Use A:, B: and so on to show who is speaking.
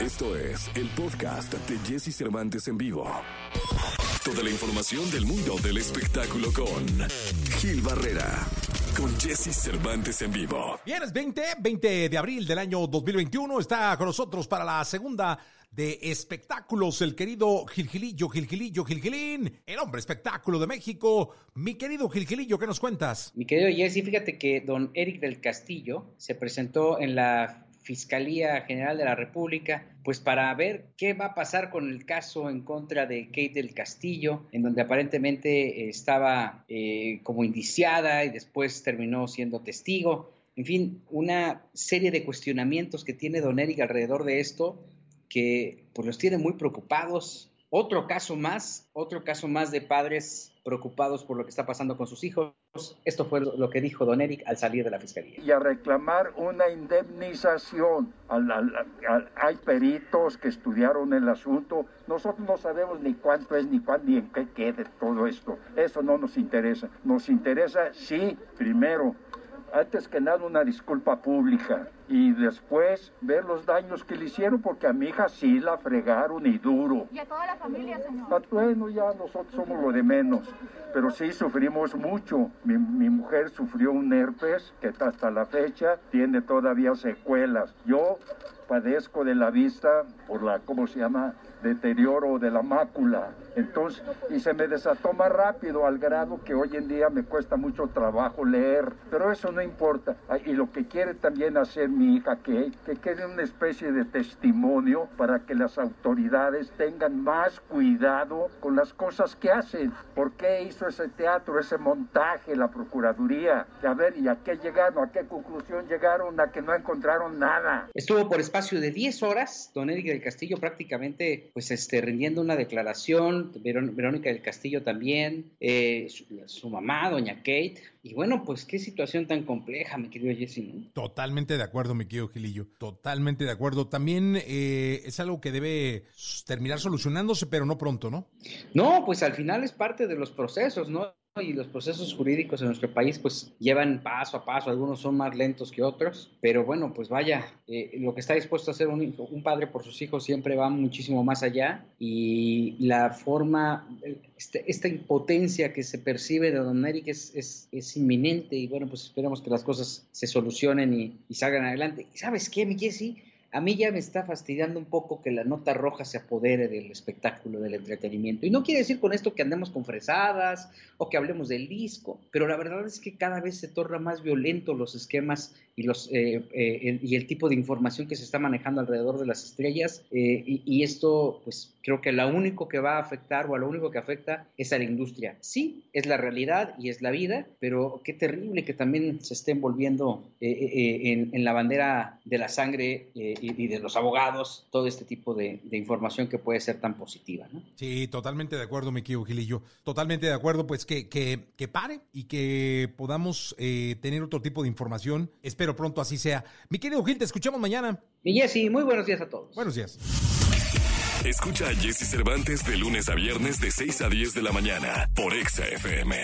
A: Esto es el podcast de Jesse Cervantes en vivo. Toda la información del mundo del espectáculo con Gil Barrera, con Jesse Cervantes en vivo.
B: Viernes 20, 20 de abril del año 2021, está con nosotros para la segunda de espectáculos el querido Gilgilillo, Gilgilillo, Gilgilín, el hombre espectáculo de México. Mi querido Gilgilillo, ¿qué nos cuentas?
C: Mi querido Jesse, fíjate que don Eric del Castillo se presentó en la Fiscalía General de la República, pues para ver qué va a pasar con el caso en contra de Kate del Castillo, en donde aparentemente estaba eh, como indiciada y después terminó siendo testigo. En fin, una serie de cuestionamientos que tiene Don Eric alrededor de esto que pues los tiene muy preocupados. Otro caso más, otro caso más de padres preocupados por lo que está pasando con sus hijos. Esto fue lo que dijo Don Eric al salir de la fiscalía.
D: Y a reclamar una indemnización. hay peritos que estudiaron el asunto. Nosotros no sabemos ni cuánto es, ni cuánto, ni en qué quede todo esto. Eso no nos interesa. Nos interesa, sí, primero, antes que nada una disculpa pública y después ver los daños que le hicieron porque a mi hija sí la fregaron y duro.
E: Y a toda la familia, señor.
D: Ah, bueno, ya nosotros somos lo de menos, pero sí sufrimos mucho. Mi, mi mujer sufrió un herpes que hasta la fecha tiene todavía secuelas. Yo padezco de la vista por la, ¿cómo se llama? deterioro de la mácula. Entonces, y se me desató más rápido al grado que hoy en día me cuesta mucho trabajo leer. Pero eso no importa. Y lo que quiere también hacer mi hija, que, que quede una especie de testimonio para que las autoridades tengan más cuidado con las cosas que hacen. ¿Por qué hizo ese teatro, ese montaje, la Procuraduría? A ver, ¿y a qué llegaron? ¿A qué conclusión llegaron? A que no encontraron nada.
C: Estuvo por espacio de 10 horas, don Eric del Castillo prácticamente pues este, rindiendo una declaración, Verónica del Castillo también, eh, su, mamá, doña Kate, y bueno, pues qué situación tan compleja, mi querido Jesse,
B: Totalmente de acuerdo, mi querido Gilillo, totalmente de acuerdo. También eh, es algo que debe terminar solucionándose, pero no pronto, ¿no?
C: No, pues al final es parte de los procesos, ¿no? Y los procesos jurídicos en nuestro país pues llevan paso a paso, algunos son más lentos que otros, pero bueno, pues vaya, eh, lo que está dispuesto a hacer un, un, padre por sus hijos siempre va muchísimo más allá y la forma, este, esta impotencia que se percibe de Don Eric es, es, es, inminente y bueno, pues esperemos que las cosas se solucionen y, y salgan adelante. ¿Sabes qué, mi Jesse? A mí ya me está fastidiando un poco que la nota roja se apodere del espectáculo, del entretenimiento. Y no quiere decir con esto que andemos con fresadas o que hablemos del disco, pero la verdad es que cada vez se torna más violento los esquemas y, los, eh, eh, el, y el tipo de información que se está manejando alrededor de las estrellas. Eh, y, esto, pues creo que lo único que va a afectar o a lo único que afecta es a la industria. Sí, es la realidad y es la vida, pero qué terrible que también se esté envolviendo en, en, la bandera de la sangre y, de los abogados todo este tipo de, de, información que puede ser tan positiva. ¿no?
B: Sí, totalmente de acuerdo, mi querido Gilillo. Totalmente de acuerdo, pues que, que, que pare y que podamos tener otro tipo de información. Espero pero pronto así sea. Mi querido Gil, te escuchamos mañana.
C: Mi Jessy, muy buenos días a todos.
B: Buenos días.
A: Escucha a Jesse Cervantes de lunes a viernes de 6 a 10 de la mañana por Exa FM.